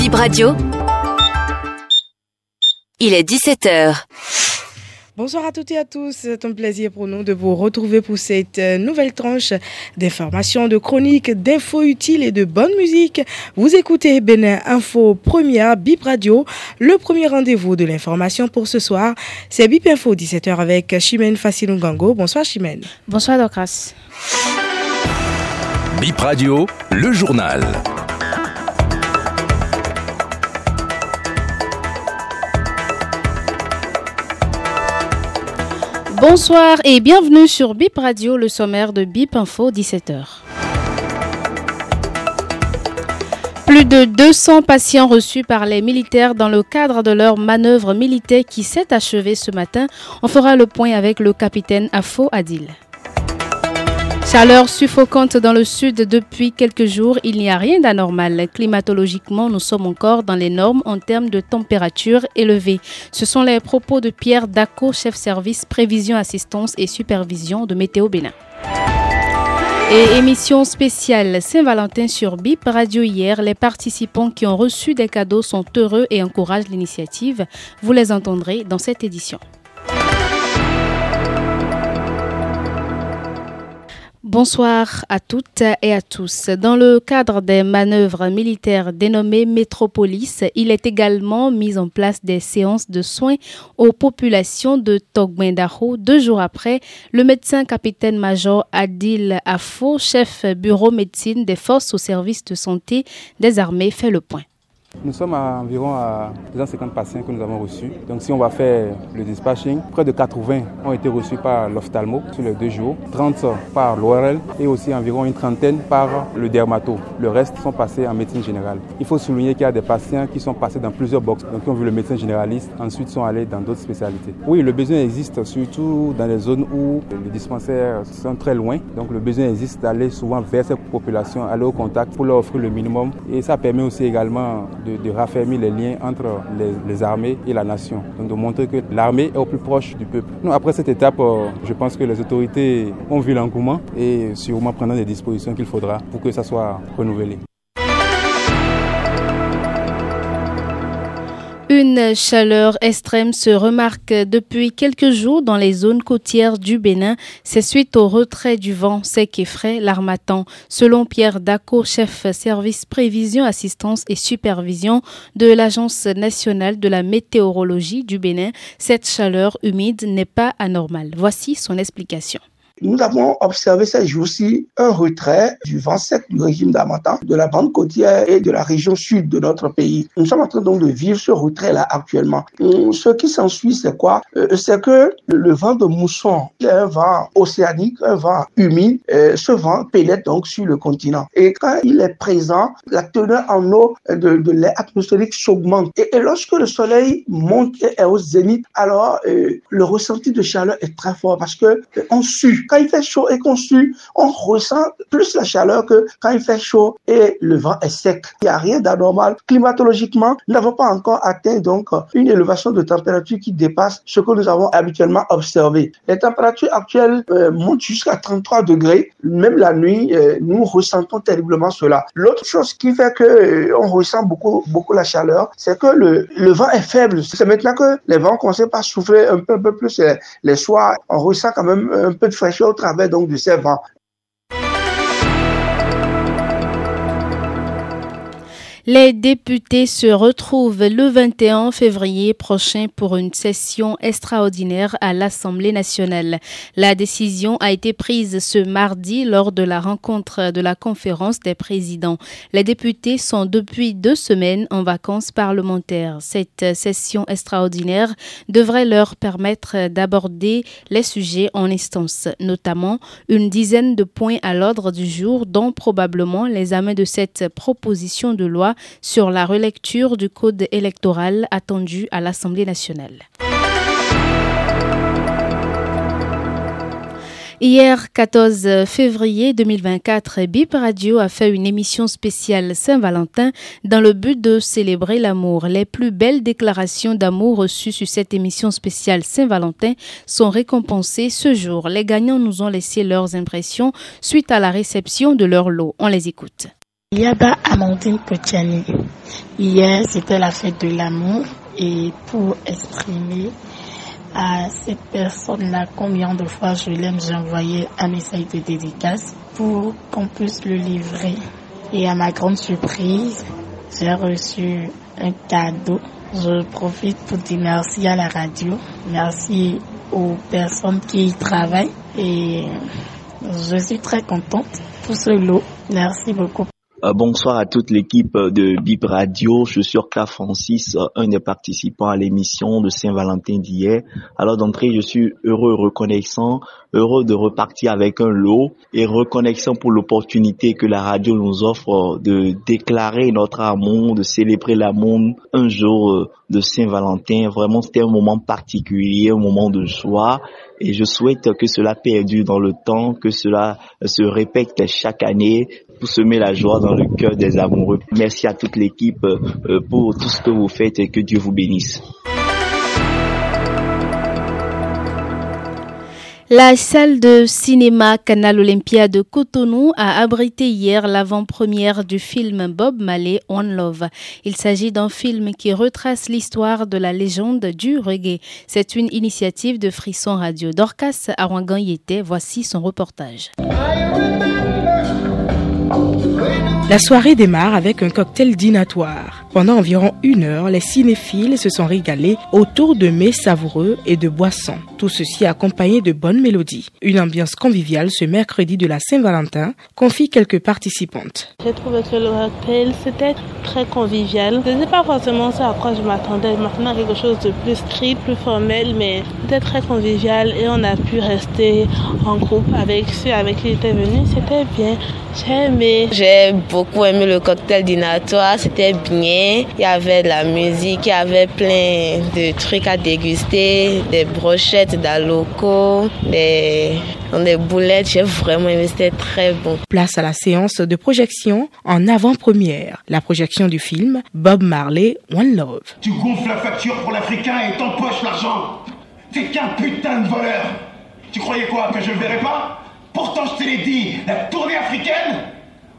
Bip Radio. Il est 17h. Bonsoir à toutes et à tous. C'est un plaisir pour nous de vous retrouver pour cette euh, nouvelle tranche d'informations, de chroniques, d'infos utiles et de bonne musique. Vous écoutez Bénin Info Première Bip Radio, le premier rendez-vous de l'information pour ce soir. C'est Bip Info 17h avec Chimène Gango. Bonsoir Chimène. Bonsoir Docras. Bip Radio, le journal. Bonsoir et bienvenue sur BIP Radio, le sommaire de BIP Info 17h. Plus de 200 patients reçus par les militaires dans le cadre de leur manœuvre militaire qui s'est achevée ce matin. On fera le point avec le capitaine Afo Adil. Chaleur suffocante dans le sud depuis quelques jours, il n'y a rien d'anormal. Climatologiquement, nous sommes encore dans les normes en termes de température élevée. Ce sont les propos de Pierre Daco, chef service prévision, assistance et supervision de Météo Bénin. Et émission spéciale Saint-Valentin sur BIP Radio hier, les participants qui ont reçu des cadeaux sont heureux et encouragent l'initiative. Vous les entendrez dans cette édition. Bonsoir à toutes et à tous. Dans le cadre des manœuvres militaires dénommées Métropolis, il est également mis en place des séances de soins aux populations de Togbendaho. Deux jours après, le médecin capitaine-major Adil Afo, chef bureau médecine des forces au service de santé des armées, fait le point. Nous sommes à environ à 250 patients que nous avons reçus. Donc si on va faire le dispatching, près de 80 ont été reçus par l'ophtalmo sur les deux jours, 30 par l'ORL et aussi environ une trentaine par le dermato. Le reste sont passés en médecine générale. Il faut souligner qu'il y a des patients qui sont passés dans plusieurs boxes, donc qui ont vu le médecin généraliste, ensuite sont allés dans d'autres spécialités. Oui, le besoin existe surtout dans les zones où les dispensaires sont très loin. Donc le besoin existe d'aller souvent vers ces populations, aller au contact pour leur offrir le minimum. Et ça permet aussi également de, raffermir les liens entre les, armées et la nation. Donc de montrer que l'armée est au plus proche du peuple. après cette étape, euh, je pense que les autorités ont vu l'engouement et sûrement prendront des dispositions qu'il faudra pour que ça soit renouvelé. Une chaleur extrême se remarque depuis quelques jours dans les zones côtières du Bénin. C'est suite au retrait du vent sec et frais l'armatan. Selon Pierre Daco, chef service prévision, assistance et supervision de l'Agence nationale de la météorologie du Bénin, cette chaleur humide n'est pas anormale. Voici son explication. Nous avons observé ces jours-ci un retrait du vent sec du régime d'Amatan, de la bande côtière et de la région sud de notre pays. Nous sommes en train donc de vivre ce retrait-là actuellement. Ce qui s'ensuit, c'est quoi? Euh, C'est que le vent de mousson, est un vent océanique, un vent humide. Euh, ce vent pénètre donc sur le continent. Et quand il est présent, la teneur en eau de, de l'air atmosphérique s'augmente. Et, lorsque le soleil monte et est au zénith, alors euh, le ressenti de chaleur est très fort parce que on sue quand il fait chaud et qu'on on ressent plus la chaleur que quand il fait chaud et le vent est sec. Il n'y a rien d'anormal. Climatologiquement, nous n'avons pas encore atteint donc une élévation de température qui dépasse ce que nous avons habituellement observé. Les températures actuelles euh, montent jusqu'à 33 degrés. Même la nuit, euh, nous ressentons terriblement cela. L'autre chose qui fait que euh, on ressent beaucoup, beaucoup la chaleur, c'est que le, vent est faible. C'est maintenant que les vents commencent à souffler un peu, un peu plus les soirs. On ressent quand même un peu de fraîcheur au travers donc du servant. Les députés se retrouvent le 21 février prochain pour une session extraordinaire à l'Assemblée nationale. La décision a été prise ce mardi lors de la rencontre de la conférence des présidents. Les députés sont depuis deux semaines en vacances parlementaires. Cette session extraordinaire devrait leur permettre d'aborder les sujets en instance, notamment une dizaine de points à l'ordre du jour, dont probablement l'examen de cette proposition de loi sur la relecture du code électoral attendu à l'Assemblée nationale. Hier, 14 février 2024, BIP Radio a fait une émission spéciale Saint-Valentin dans le but de célébrer l'amour. Les plus belles déclarations d'amour reçues sur cette émission spéciale Saint-Valentin sont récompensées ce jour. Les gagnants nous ont laissé leurs impressions suite à la réception de leur lot. On les écoute. Yaba Amandine Potiani. Hier, c'était la fête de l'amour et pour exprimer à cette personne-là combien de fois je l'aime, j'ai envoyé un message de dédicace pour qu'on puisse le livrer. Et à ma grande surprise, j'ai reçu un cadeau. Je profite pour dire merci à la radio, merci aux personnes qui y travaillent et je suis très contente pour ce lot. Merci beaucoup. Euh, bonsoir à toute l'équipe de Bib Radio. Je suis Orca Francis, un des participants à l'émission de Saint-Valentin d'hier. Alors d'entrée, je suis heureux, reconnaissant, heureux de repartir avec un lot et reconnaissant pour l'opportunité que la radio nous offre de déclarer notre amour, de célébrer l'amour un jour euh, de Saint-Valentin. Vraiment, c'était un moment particulier, un moment de joie et je souhaite que cela perdure dans le temps, que cela se répète chaque année pour semer la joie dans le cœur des amoureux. Merci à toute l'équipe euh, pour tout ce que vous faites et que Dieu vous bénisse. La salle de cinéma Canal Olympia de Cotonou a abrité hier l'avant-première du film Bob Marley One Love. Il s'agit d'un film qui retrace l'histoire de la légende du reggae. C'est une initiative de Frisson Radio. Dorcas Arangan y était. Voici son reportage. La soirée démarre avec un cocktail dînatoire. Pendant environ une heure, les cinéphiles se sont régalés autour de mets savoureux et de boissons. Tout ceci accompagné de bonnes mélodies. Une ambiance conviviale ce mercredi de la Saint-Valentin confie quelques participantes. J'ai trouvé que le cocktail c'était très convivial. Ce n'est pas forcément ça à quoi je m'attendais. Maintenant quelque chose de plus strict, plus formel, mais c'était très convivial et on a pu rester en groupe avec ceux avec qui étaient venus. C'était bien. J'ai aimé. J'ai beaucoup aimé le cocktail dînatoire. C'était bien. Il y avait de la musique, il y avait plein de trucs à déguster, des brochettes d'aloco, des, des boulettes. J'ai vraiment aimé. C'était très bon. Place à la séance de projection en avant-première. La projection du film Bob Marley One Love. Tu gonfles la facture pour l'Africain et t'empoches l'argent. T'es qu'un putain de voleur. Tu croyais quoi Que je le verrais pas? Pourtant, je te l'ai dit, la tournée africaine,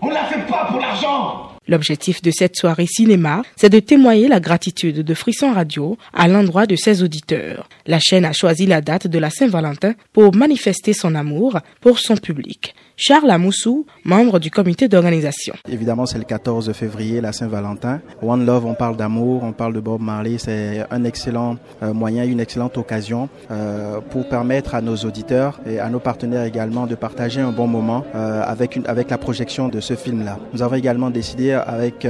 on ne la fait pas pour l'argent. L'objectif de cette soirée cinéma, c'est de témoigner la gratitude de Frisson Radio à l'endroit de ses auditeurs. La chaîne a choisi la date de la Saint-Valentin pour manifester son amour pour son public. Charles Amoussou, membre du comité d'organisation. Évidemment, c'est le 14 février, la Saint-Valentin. One Love, on parle d'amour, on parle de Bob Marley. C'est un excellent euh, moyen, une excellente occasion euh, pour permettre à nos auditeurs et à nos partenaires également de partager un bon moment euh, avec, une, avec la projection de ce film-là. Nous avons également décidé avec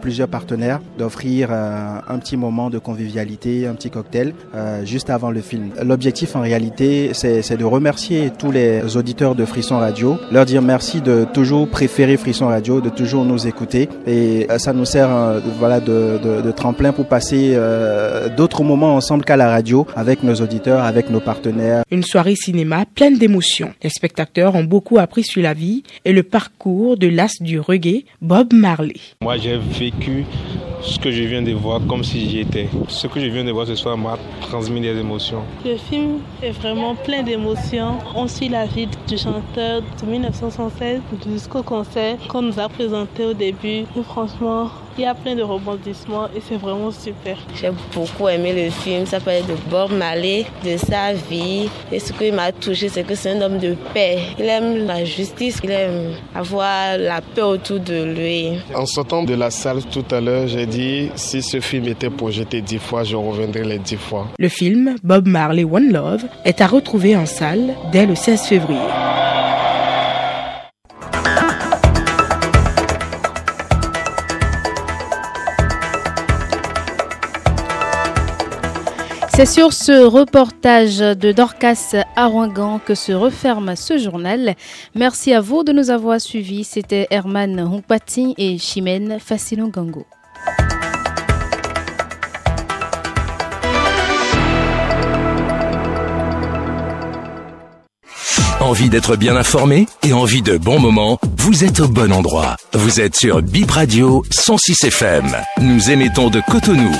plusieurs partenaires d'offrir un petit moment de convivialité, un petit cocktail juste avant le film. L'objectif en réalité, c'est de remercier tous les auditeurs de Frisson Radio leur dire merci de toujours préférer Frisson Radio, de toujours nous écouter. Et euh, ça nous sert euh, voilà, de, tremplin pour passer euh, d'autres moments ensemble qu'à la radio avec nos auditeurs, avec nos partenaires. Une soirée cinéma pleine d'émotions. Les spectateurs ont beaucoup appris sur la vie et le parcours de l'as du reggae, Bob Marley. Moi, j'ai vécu ce que je viens de voir comme si j'y étais. Ce que je viens de voir ce soir m'a transmis des émotions. Le film est vraiment plein d'émotions. On suit la vie du chanteur de 1976 jusqu'au concert qu'on nous a présenté au début. Et franchement, il y a plein de rebondissements et c'est vraiment super. J'ai beaucoup aimé le film. Ça parlait de Bob Marley, de sa vie. Et ce qui m'a touché, c'est que c'est un homme de paix. Il aime la justice, il aime avoir la paix autour de lui. En sortant de la salle tout à l'heure, j'ai dit si ce film était projeté dix fois, je reviendrai les dix fois. Le film Bob Marley One Love est à retrouver en salle dès le 16 février. C'est sur ce reportage de Dorcas Arouangan que se referme ce journal. Merci à vous de nous avoir suivis. C'était Herman Hunkpati et Chimène Fassino Gango. Envie d'être bien informé et envie de bons moments? Vous êtes au bon endroit. Vous êtes sur Bip Radio 106 FM. Nous émettons de Cotonou.